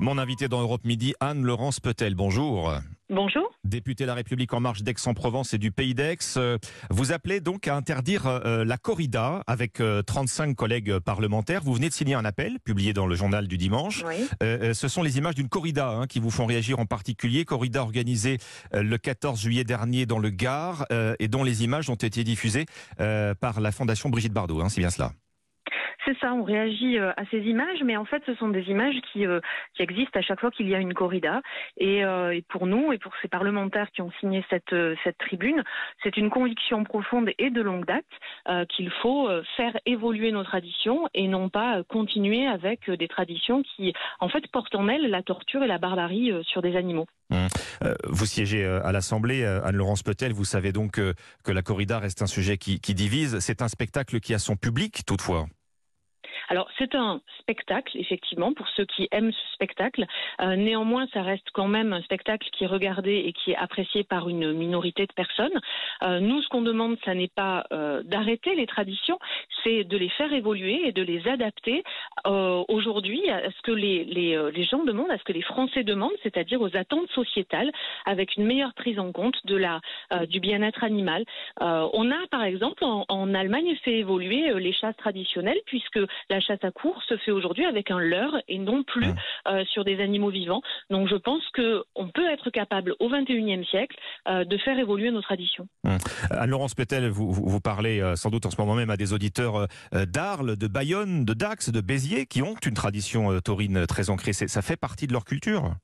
Mon invité dans Europe Midi, Anne-Laurence Petel. Bonjour. Bonjour. Député La République En Marche d'Aix-en-Provence et du Pays d'Aix, euh, vous appelez donc à interdire euh, la corrida avec 35 euh, collègues parlementaires. Vous venez de signer un appel publié dans le journal du dimanche. Oui. ce sont les images d'une corrida hein, qui vous font réagir en particulier. Corrida organisée le 14 juillet dernier dans le Gard et dont les images ont été diffusées par la Fondation Brigitte Bardot. Hein, c'est bien cela. C'est ça, on réagit euh, à ces images, mais en fait, ce sont des images qui, euh, existent à chaque fois qu'il y a une corrida. Et, euh, et, pour nous et pour ces parlementaires qui ont signé cette, tribune, c'est une conviction profonde et de longue date qu'il faut faire évoluer nos traditions et non pas continuer avec des traditions qui, en fait, portent en elles la torture et la barbarie sur des animaux. Mmh. Vous siégez à l'Assemblée, Anne-Laurence Petel, vous savez donc que la corrida reste un sujet qui divise. C'est un spectacle qui a son public, toutefois. Alors c'est un spectacle, effectivement, pour ceux qui aiment ce spectacle. Euh, néanmoins, ça reste quand même un spectacle qui est regardé et qui est apprécié par une minorité de personnes. Euh, nous, ce qu'on demande, ça n'est pas euh, d'arrêter les traditions, c'est de les faire évoluer et de les adapter aujourd'hui à ce que les, les, les, gens demandent, à ce que les Français demandent, c'est-à-dire aux attentes sociétales, avec une meilleure prise en compte de la, du bien-être animal. on a, par exemple, en, en Allemagne, fait évoluer les chasses traditionnelles, puisque la chasse à cours se fait aujourd'hui avec un leurre et non plus mmh. Euh, sur des animaux vivants. Donc je pense qu'on peut être capable au XXIe siècle euh, de faire évoluer nos traditions. Mmh. Anne-Laurence Petel, vous, vous, parlez euh, sans doute en ce moment même à des auditeurs d'Arles, de Bayonne, de Dax, de Béziers qui ont une tradition taurine très ancrée. Ça fait partie de leur culture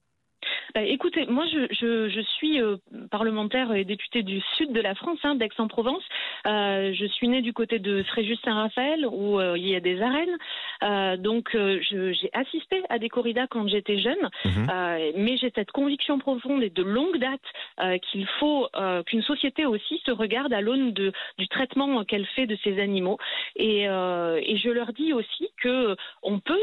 bah, écoutez, moi je, je, je suis euh, parlementaire et députée du sud de la France, hein, d'Aix-en-Provence. Euh, je suis née du côté de Fréjus-Saint-Raphaël où euh, il y a des arènes. Euh, donc j'ai assisté à des corridas quand j'étais jeune, mhm. mais j'ai cette conviction profonde et de longue date qu'il faut qu'une société aussi se regarde à l'aune du traitement qu'elle fait de ces animaux. Et, et, je leur dis aussi que on peut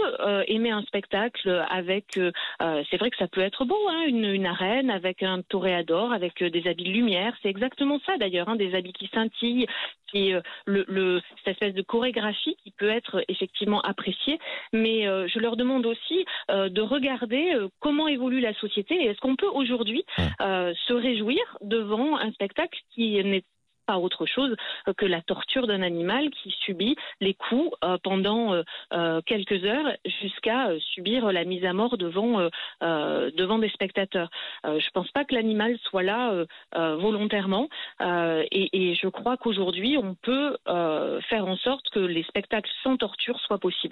aimer un spectacle avec. c'est vrai que ça peut être beau. Hein, une, arène avec un toréador, avec euh, des habits de lumière. C'est exactement ça d'ailleurs, hein, des habits qui scintillent, qui euh, le, cette espèce de chorégraphie qui peut être effectivement appréciée. Mais euh, je leur demande aussi de regarder comment évolue la société et est-ce qu'on peut aujourd'hui se réjouir devant un spectacle qui n'est pas autre chose que la torture d'un animal qui subit les coups euh, pendant euh, euh, quelques heures jusqu'à subir la mise à mort devant, des spectateurs. je ne pense pas que l'animal soit là volontairement et, je crois qu'aujourd'hui on peut faire en sorte que les spectacles sans torture soient possibles.